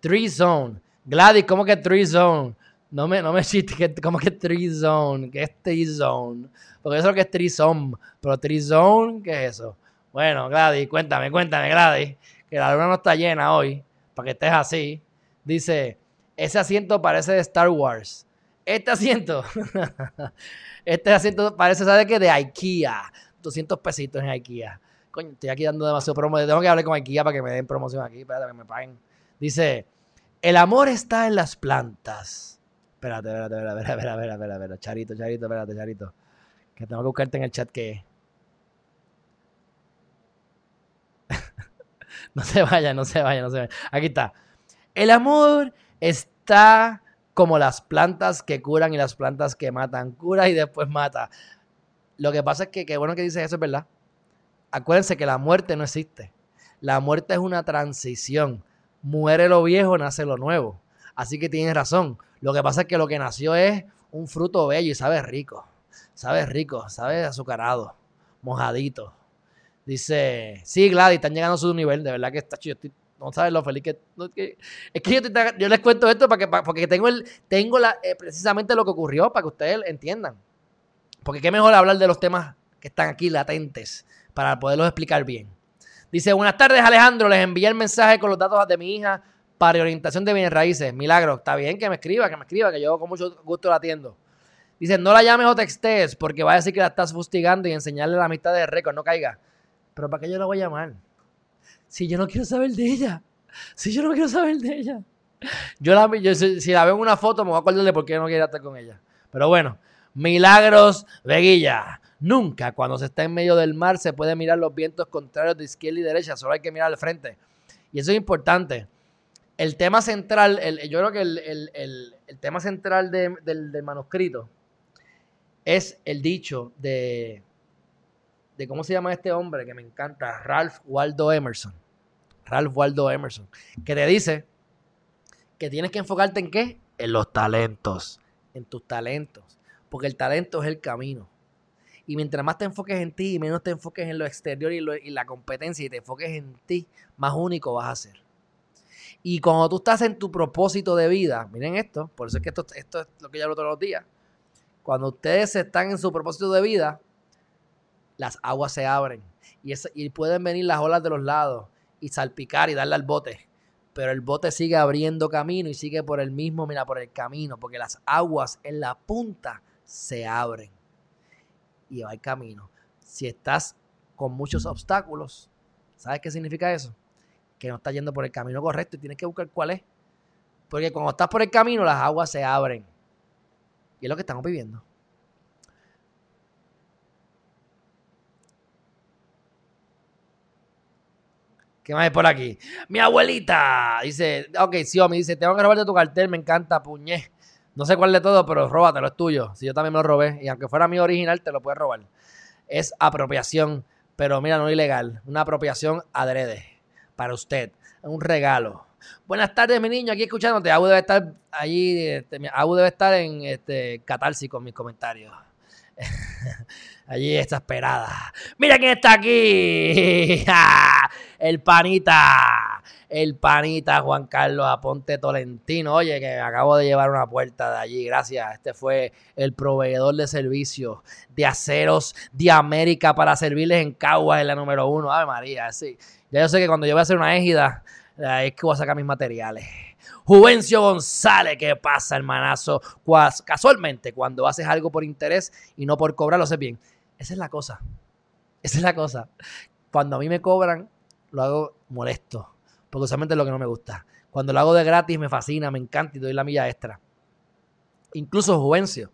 Three Zone. Gladys, ¿cómo que Three Zone? No me, no me chiste, como que Zone, que es T-Zone. Porque eso es lo que es Trizone. Pero Trizone, ¿qué es eso? Bueno, Gladys, cuéntame, cuéntame, Gladys. Que la luna no está llena hoy, para que estés así. Dice, ese asiento parece de Star Wars. Este asiento, este asiento parece, ¿sabes qué? De IKEA. 200 pesitos en IKEA. Coño, estoy aquí dando demasiado promo. Tengo que hablar con IKEA para que me den promoción aquí, para que me paguen. Dice, el amor está en las plantas Espérate, espérate, espérate, espérate, espérate, espérate, Charito, Charito, espérate, Charito. Que tengo que buscarte en el chat que no se vaya, no se vaya, no se vaya. Aquí está. El amor está como las plantas que curan y las plantas que matan. Cura y después mata. Lo que pasa es que, qué bueno que dices eso, es verdad. Acuérdense que la muerte no existe. La muerte es una transición. Muere lo viejo, nace lo nuevo. Así que tienes razón. Lo que pasa es que lo que nació es un fruto bello y sabe rico. Sabe rico, sabe azucarado, mojadito. Dice, sí, Gladys, están llegando a su nivel. De verdad que está chido. no sabes lo feliz que, es que yo, les cuento esto para que, porque tengo, el, tengo la, eh, precisamente lo que ocurrió para que ustedes entiendan. Porque qué mejor hablar de los temas que están aquí latentes para poderlos explicar bien. Dice, buenas tardes Alejandro, les envié el mensaje con los datos de mi hija para orientación de bienes raíces. Milagro, está bien que me escriba, que me escriba, que yo con mucho gusto la atiendo. Dice, no la llames o textees porque va a decir que la estás fustigando y enseñarle la mitad de récord, no caiga. Pero ¿para qué yo la voy a llamar? Si yo no quiero saber de ella. Si yo no quiero saber de ella. Yo, la, si, la veo en una foto me voy a acordar de por qué no quiero estar con ella. Pero bueno, Milagros Veguilla. Nunca cuando se está en medio del mar se puede mirar los vientos contrarios de izquierda y derecha, solo hay que mirar al frente. Y eso es importante. El tema central, yo creo que el, tema central del, manuscrito es el dicho de, de, ¿cómo se llama este hombre que me encanta? Ralph Waldo Emerson. Ralph Waldo Emerson, que te dice que tienes que enfocarte en qué? En los talentos, en tus talentos, porque el talento es el camino. Y mientras más te enfoques en ti y menos te enfoques en lo exterior y, la competencia y te enfoques en ti, más único vas a ser. Y cuando tú estás en tu propósito de vida, miren esto, por eso es que esto, esto es lo que yo hablo todos los días. Cuando ustedes están en su propósito de vida, las aguas se abren y, y pueden venir las olas de los lados y salpicar y darle al bote. Pero el bote sigue abriendo camino y sigue por el mismo, mira, por el camino, porque las aguas en la punta se abren y va el camino. Si estás con muchos obstáculos, ¿sabes qué significa eso? Que no estás yendo por el camino correcto y tienes que buscar cuál es. Porque cuando estás por el camino, las aguas se abren. Y es lo que estamos viviendo. ¿Qué más hay por aquí? Mi abuelita dice, ok, me dice, tengo que robarte tu cartel, me encanta, puñé. No sé cuál de todo, pero róbatelo, es tuyo. Si yo también me lo robé, y aunque fuera mi original, te lo puedes robar. Es apropiación, pero mira, no ilegal. Una apropiación adrede para usted. Un regalo. Buenas tardes, mi niño, aquí escuchándote. Abu debe estar allí, este, Abu debe estar en este, catarsis con mis comentarios. allí está esperada. Mira quién está aquí. El panita el panita Juan Carlos Aponte Tolentino. Oye, que acabo de llevar una puerta de allí. Gracias. Este fue el proveedor de servicios de aceros de América para servirles en Caguas en la número uno. Ave María, sí. Ya yo sé que cuando yo voy a hacer una égida, es que voy a sacar mis materiales. Juvencio González, ¿qué pasa, hermanazo? Casualmente, cuando haces algo por interés y no por cobrar, lo sé bien. Esa es la cosa. Esa es la cosa. Cuando a mí me cobran, lo hago molesto porque usualmente es lo que no me gusta. Cuando lo hago de gratis me fascina, me encanta y doy la milla extra. Incluso Juvencio.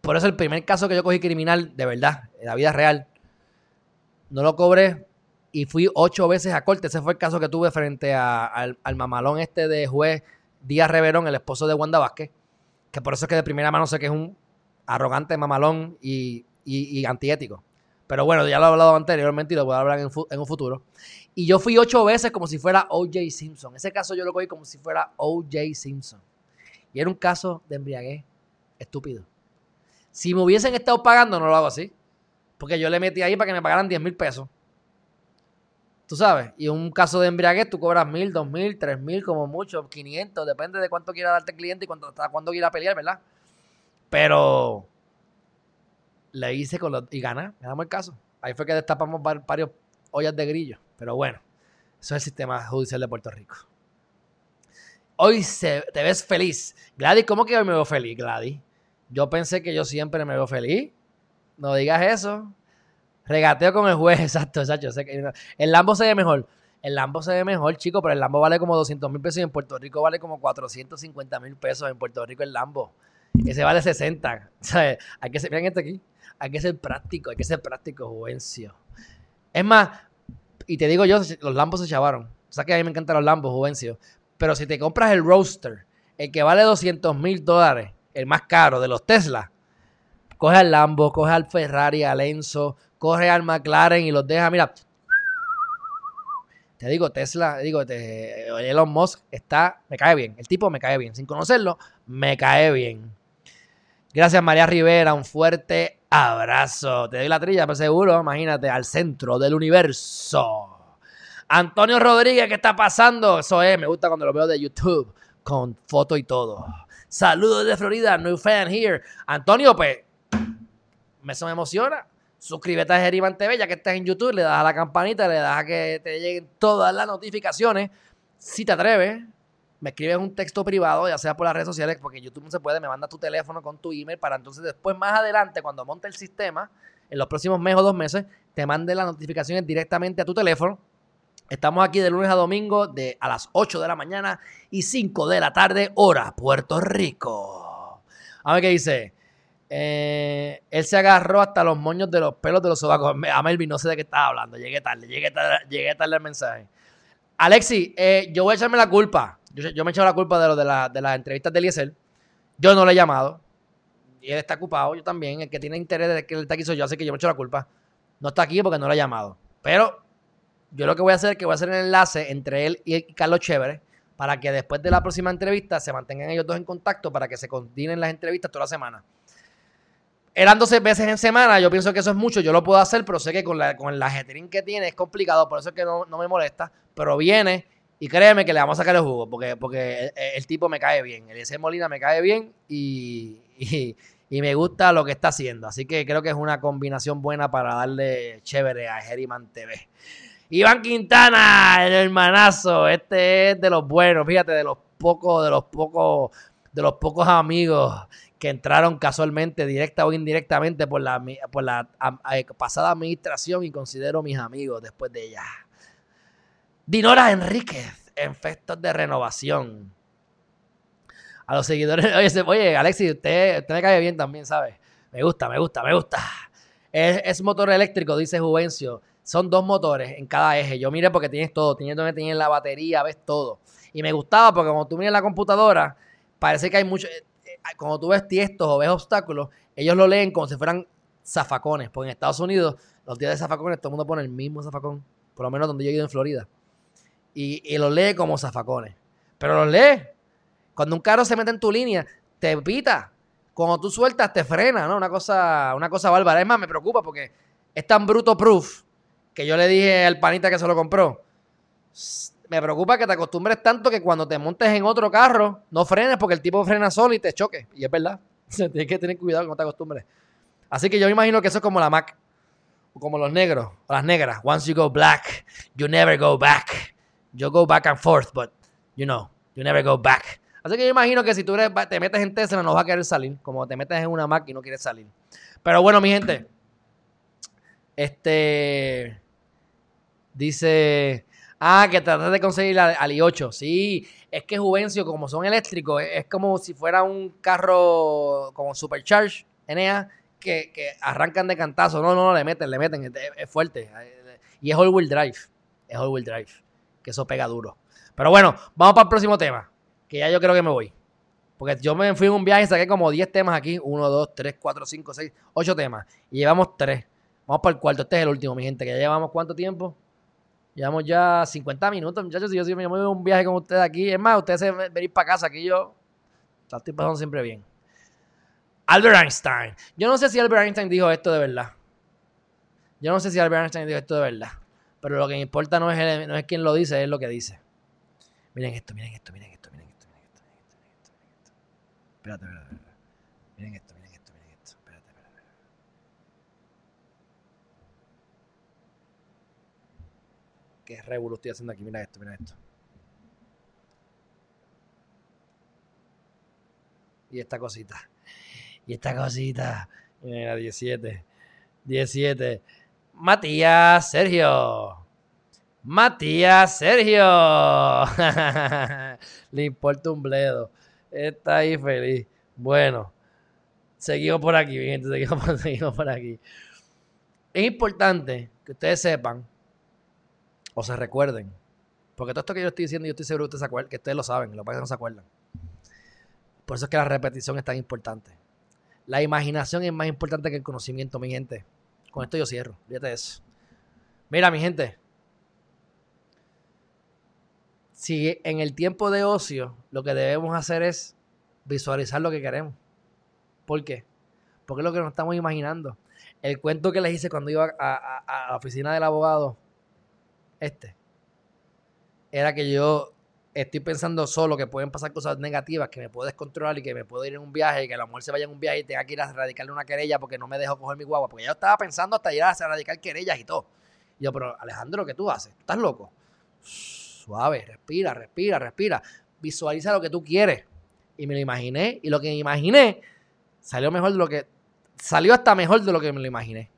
Por eso el primer caso que yo cogí criminal, de verdad, en la vida real, no lo cobré y fui ocho veces a corte. Ese fue el caso que tuve frente al, mamalón este de juez Díaz Reverón, el esposo de Wanda Vázquez, que por eso es que de primera mano sé que es un arrogante mamalón y, y, antiético. Pero bueno, ya lo he hablado anteriormente y lo voy a hablar en un futuro. Y yo fui ocho veces como si fuera O.J. Simpson. Ese caso yo lo cogí como si fuera O.J. Simpson. Y era un caso de embriaguez estúpido. Si me hubiesen estado pagando, no lo hago así. Porque yo le metí ahí para que me pagaran 10 mil pesos. Tú sabes. Y un caso de embriaguez, tú cobras mil, dos mil, tres mil, como mucho, 500. Depende de cuánto quiera darte el cliente y cuánto, hasta cuándo quiera pelear, ¿verdad? Pero le hice con los, y gana, ganamos el caso. Ahí fue que destapamos varios ollas de grillo. Pero bueno, eso es el sistema judicial de Puerto Rico. Hoy te ves feliz. Gladys, ¿cómo que hoy me veo feliz, Gladys? Yo pensé que yo siempre me veo feliz. No digas eso. Regateo con el juez, exacto, exacto. el Lambo se ve mejor. El Lambo se ve mejor, chico, pero el Lambo vale como 200 mil pesos y en Puerto Rico vale como 450 mil pesos. En Puerto Rico el Lambo. Ese vale 60. Hay que ser, miren esto aquí. Hay que ser práctico, hay que ser práctico, Juvencio. Es más, y te digo yo, los Lambos se chavaron. O sea que a mí me encantan los Lambos, Juvencio. Pero si te compras el Roadster, el que vale 200 mil dólares, el más caro de los Tesla, coge al Lambo, coge al Ferrari, al Enzo, coge al McLaren y los deja, mira. Te digo, Tesla, digo, Elon Musk está, me cae bien. El tipo me cae bien. Sin conocerlo, me cae bien. Gracias, María Rivera. Un fuerte abrazo. Te doy la trilla, pero seguro, imagínate, al centro del universo. Antonio Rodríguez, ¿qué está pasando? Eso es, me gusta cuando lo veo de YouTube, con foto y todo. Saludos de Florida, new fan here. Antonio, pues, eso me emociona. Suscríbete a Geriman TV, ya que estás en YouTube, le das a la campanita, le das a que te lleguen todas las notificaciones. Si te atreves, me escribes un texto privado, ya sea por las redes sociales, porque YouTube no se puede, me manda tu teléfono con tu email para entonces después más adelante, cuando monte el sistema, en los próximos meses o dos meses, te mande las notificaciones directamente a tu teléfono. Estamos aquí de lunes a domingo de a las 8 de la mañana y 5 de la tarde, hora Puerto Rico. A ver qué dice. Eh, él se agarró hasta los moños de los pelos de los sobacos. A Melvin no sé de qué estaba hablando. Llegué tarde, llegué tarde, llegué tarde al mensaje. Alexi, eh, yo voy a echarme la culpa. Yo, me he echado la culpa de lo de, de las entrevistas de Eliezer. Yo no le he llamado. Y él está ocupado, yo también. El que tiene interés de que él está aquí soy yo, así que yo me he hecho la culpa. No está aquí porque no le he llamado. Pero yo lo que voy a hacer es que voy a hacer el enlace entre él y Carlos Chévere para que después de la próxima entrevista se mantengan ellos dos en contacto para que se continúen las entrevistas toda la semana. Eran 12 veces en semana, yo pienso que eso es mucho, yo lo puedo hacer, pero sé que con la, con la que tiene es complicado, por eso es que no, me molesta, pero viene y créeme que le vamos a sacar el jugo, porque, porque el, tipo me cae bien, el ese Molina me cae bien y, y, me gusta lo que está haciendo, así que creo que es una combinación buena para darle chévere a Geriman TV. Iván Quintana, el hermanazo, este es de los buenos, fíjate, de los pocos, de los pocos, de los pocos amigos que entraron casualmente, directa o indirectamente, por la, por la eh, pasada administración y considero mis amigos después de ella. Dinora Enríquez, en festos de renovación. A los seguidores, oye, oye Alexis, usted, usted me cae bien también, ¿sabes? Me gusta, me gusta, me gusta. Es, motor eléctrico, dice Juvencio. Son dos motores en cada eje. Yo mire porque tienes todo, tienes donde tienes la batería, ves todo. Y me gustaba porque como tú miras la computadora, parece que hay mucho cuando tú ves tiestos o ves obstáculos, ellos lo leen como si fueran zafacones. Porque en Estados Unidos, los días de zafacones, todo el mundo pone el mismo zafacón. Por lo menos donde yo he ido en Florida. Y, y los lee como zafacones. Pero los lee. Cuando un carro se mete en tu línea, te pita. Cuando tú sueltas, te frena, ¿no? Una cosa, una cosa bárbara. Es más, me preocupa porque es tan bruto proof que yo le dije al panita que se lo compró me preocupa que te acostumbres tanto que cuando te montes en otro carro, no frenes porque el tipo frena solo y te choque. Y es verdad. Tienes que tener cuidado cuando te acostumbres. Así que yo me imagino que eso es como la Mac. O como los negros. O las negras. Once you go black, you never go back. You go back and forth, but, you know, you never go back. Así que yo imagino que si tú te metes en Tesla no vas a querer salir. Como te metes en una Mac y no quieres salir. Pero bueno, mi gente. Este... Dice... Ah, que tratas de conseguir al i8. Sí, es que Juvencio, como son eléctricos, es, como si fuera un carro como Supercharge, NA, que, que arrancan de cantazo. No, no, no, le meten, le meten, es, fuerte. Y es all-wheel drive. Es all-wheel drive. Que eso pega duro. Pero bueno, vamos para el próximo tema. Que ya yo creo que me voy. Porque yo me fui en un viaje y saqué como 10 temas aquí. 1, 2, 3, 4, 5, 6, 8 temas. Y llevamos 3. Vamos para el cuarto. Este es el último, mi gente. Que ya llevamos cuánto tiempo? Llevamos ya 50 minutos, muchachos. Si yo, si me voy a un viaje con ustedes aquí, es más, ustedes se venir para casa. Aquí yo la estoy pasando siempre bien. Albert Einstein. Yo no sé si Albert Einstein dijo esto de verdad. Yo no sé si Albert Einstein dijo esto de verdad. Pero lo que me importa no es, no es quién lo dice, es lo que dice. Miren esto, miren esto, miren esto, miren esto, miren esto, miren esto, miren esto, miren esto. Espérate, espérate, espérate. Miren esto. qué revuelo estoy haciendo aquí. Mira esto, mira esto. Y esta cosita. Y esta cosita. Mira, 17. 17. Matías Sergio. Matías Sergio. Le importa un bledo. Está ahí feliz. Bueno, seguimos por aquí, gente. Seguimos, seguimos por aquí. Es importante que ustedes sepan o se recuerden. Porque todo esto que yo estoy diciendo, yo estoy seguro que ustedes, que ustedes lo saben, lo que no se acuerdan. Por eso es que la repetición es tan importante. La imaginación es más importante que el conocimiento, mi gente. Con esto yo cierro. Fíjate eso. Mira, mi gente. Si en el tiempo de ocio lo que debemos hacer es visualizar lo que queremos. ¿Por qué? Porque es lo que nos estamos imaginando. El cuento que les hice cuando iba a, a la oficina del abogado este, era que yo estoy pensando solo que pueden pasar cosas negativas, que me puedo descontrolar y que me puedo ir en un viaje y que la mujer se vaya en un viaje y tenga que ir a radicarle una querella porque no me dejó coger mi guagua. Porque yo estaba pensando hasta ir a radicar querellas y todo. yo, pero Alejandro, ¿qué tú haces? ¿Estás loco? Suave, respira, respira, respira. visualiza lo que tú quieres. Y me lo imaginé. Y lo que imaginé salió mejor de lo que. Salió hasta mejor de lo que me lo imaginé.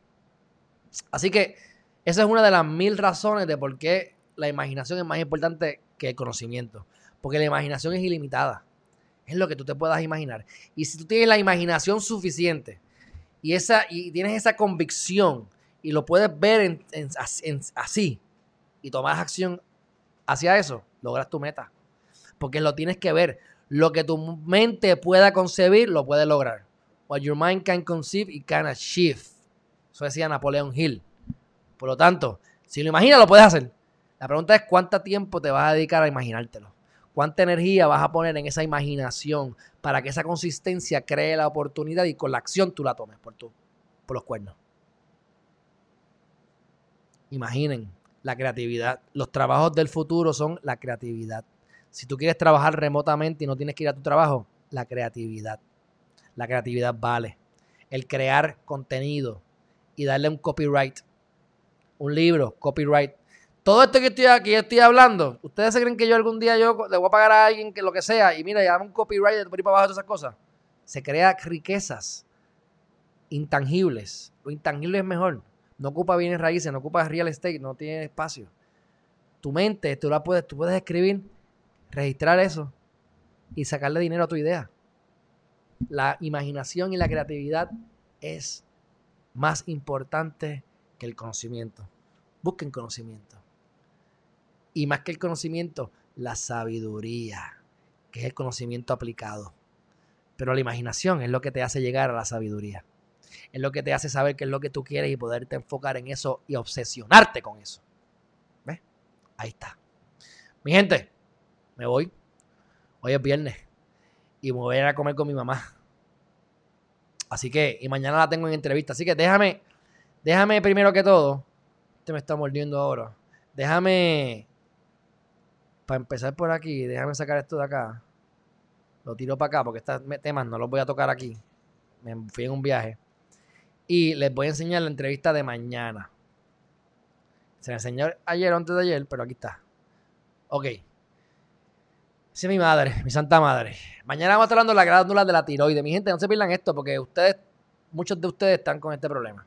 Así que esa es una de las mil razones de por qué la imaginación es más importante que el conocimiento. Porque la imaginación es ilimitada. Es lo que tú te puedas imaginar. Y si tú tienes la imaginación suficiente y, esa, y tienes esa convicción y lo puedes ver así y tomas acción hacia eso, logras tu meta. Porque lo tienes que ver. Lo que tu mente pueda concebir, lo puedes lograr. What your mind can conceive, it can achieve. Eso decía Napoleón Hill. Por lo tanto, si lo imaginas, lo puedes hacer. La pregunta es cuánto tiempo te vas a dedicar a imaginártelo. Cuánta energía vas a poner en esa imaginación para que esa consistencia cree la oportunidad y con la acción tú la tomes por, tu, por los cuernos. Imaginen la creatividad. Los trabajos del futuro son la creatividad. Si tú quieres trabajar remotamente y no tienes que ir a tu trabajo, la creatividad. La creatividad vale. El crear contenido y darle un copyright. Un libro, copyright. Todo esto que estoy aquí, estoy hablando, ¿ustedes se creen que yo algún día yo le voy a pagar a alguien que lo que sea y mira, ya un copyright por ahí para abajo de esas cosas? Se crea riquezas intangibles. Lo intangible es mejor. No ocupa bienes raíces, no ocupa real estate, no tiene espacio. Tu mente, tú la puedes, tú puedes escribir registrar eso y sacarle dinero a tu idea. La imaginación y la creatividad es más importante que el conocimiento. Busquen conocimiento. Y más que el conocimiento, la sabiduría, que es el conocimiento aplicado. Pero la imaginación es lo que te hace llegar a la sabiduría. Es lo que te hace saber qué es lo que tú quieres y poderte enfocar en eso y obsesionarte con eso. ¿Ves? Ahí está. Mi gente, me voy. Hoy es viernes. Y me voy a ir a comer con mi mamá. Así que, y mañana la tengo en entrevista. Así que déjame, déjame primero que todo. Este me está mordiendo ahora. Déjame, para empezar por aquí, déjame sacar esto de acá. Lo tiro para acá porque estos temas no los voy a tocar aquí. Me fui en un viaje. Y les voy a enseñar la entrevista de mañana. Se la enseñó ayer o antes de ayer, pero aquí está. Ok. Sí, mi madre, mi santa madre. Mañana vamos a estar hablando de la glándula de la tiroides. Mi gente, no se pierdan esto porque ustedes, muchos de ustedes están con este problema.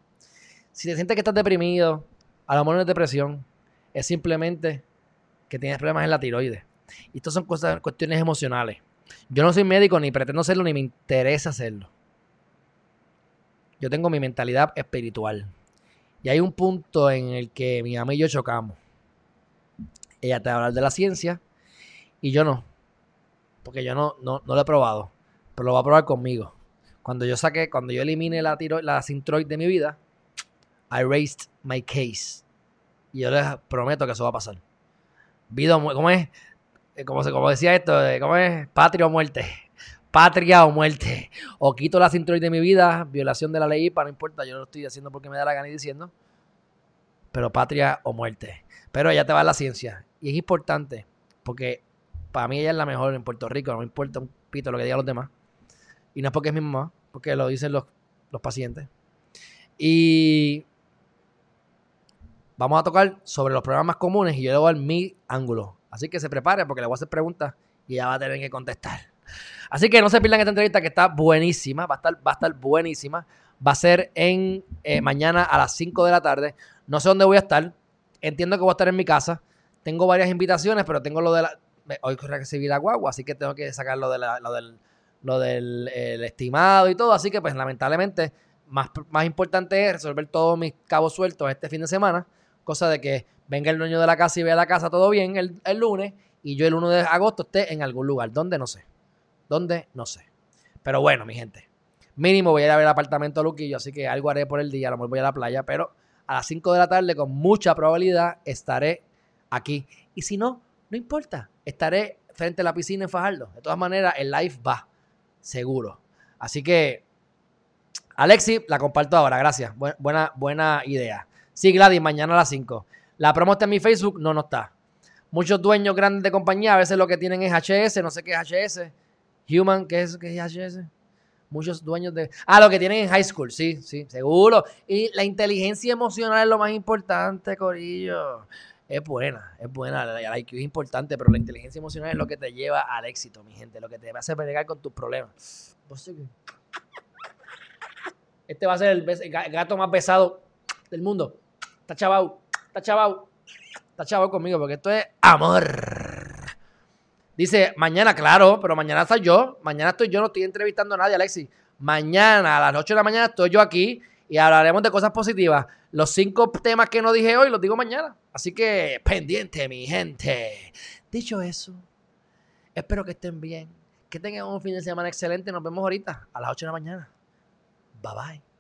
Si te sientes que estás deprimido, a lo mejor no es depresión, es simplemente que tienes problemas en la tiroides. Y estas son cosas, cuestiones emocionales. Yo no soy médico, ni pretendo serlo, ni me interesa hacerlo. Yo tengo mi mentalidad espiritual. Y hay un punto en el que mi mamá y yo chocamos. Ella te va a hablar de la ciencia y yo no porque yo no, no, lo he probado, pero lo voy a probar conmigo. Cuando yo saqué, cuando yo elimine la, tiro, la Sintroid de mi vida, I raised my case. Y yo les prometo que eso va a pasar. Vida ¿cómo es? Eh, como, como decía esto, ¿cómo es? Patria o muerte. Patria o muerte. O quito la Sintroid de mi vida, violación de la ley para no importa, yo lo estoy haciendo porque me da la gana y diciendo. Pero patria o muerte. Pero ella te va la ciencia. Y es importante porque para mí ella es la mejor en Puerto Rico, no me importa un pito lo que digan los demás. Y no es porque es mi mamá, porque lo dicen los, pacientes. Y vamos a tocar sobre los problemas más comunes y yo le voy a dar mi ángulo. Así que se prepare porque le voy a hacer preguntas y ella va a tener que contestar. Así que no se pierdan esta entrevista que está buenísima, va a estar, va a estar buenísima. Va a ser en eh, mañana a las 5 de la tarde. No sé dónde voy a estar. Entiendo que voy a estar en mi casa. Tengo varias invitaciones, pero tengo lo de la, hoy recibí la guagua, así que tengo que sacar lo, de del, lo del estimado y todo. Así que, pues, lamentablemente, más, más importante es resolver todos mis cabos sueltos este fin de semana. Cosa de que venga el dueño de la casa y vea la casa todo bien el, el lunes y yo el 1 de agosto esté en algún lugar. ¿Dónde? No sé. ¿Dónde? No sé. Pero bueno, mi gente. Mínimo voy a ir a ver el apartamento Luquillo, así que algo haré por el día. A lo mejor voy a la playa, pero a las 5 de la tarde, con mucha probabilidad, estaré aquí. Y si no, no importa. Estaré frente a la piscina en Fajardo. De todas maneras, el live va. Seguro. Así que, Alexi, la comparto ahora. Gracias. buena, buena idea. Sí, Gladys, mañana a las 5. La promo está en mi Facebook. No, no está. Muchos dueños grandes de compañía a veces lo que tienen es HS. No sé qué es HS. Human, ¿qué es, qué es HS? Muchos dueños de... Ah, lo que tienen en high school, sí, sí, seguro. Y la inteligencia emocional es lo más importante, Corillo. es buena, es buena. La IQ es importante, pero la inteligencia emocional es lo que te lleva al éxito, mi gente. Lo que te hace pelear con tus problemas. Este va a ser el, gato más pesado del mundo. Está chavao, está chavao, está chavao conmigo porque esto es amor. Dice, mañana, claro, pero mañana estoy yo. Mañana estoy yo, no estoy entrevistando a nadie, Alexi. Mañana, a las 8 de la mañana, estoy yo aquí y hablaremos de cosas positivas. Los cinco temas que no dije hoy los digo mañana. Así que pendiente, mi gente. Dicho eso, espero que estén bien. Que tengan un fin de semana excelente. Nos vemos ahorita a las 8 de la mañana. Bye bye.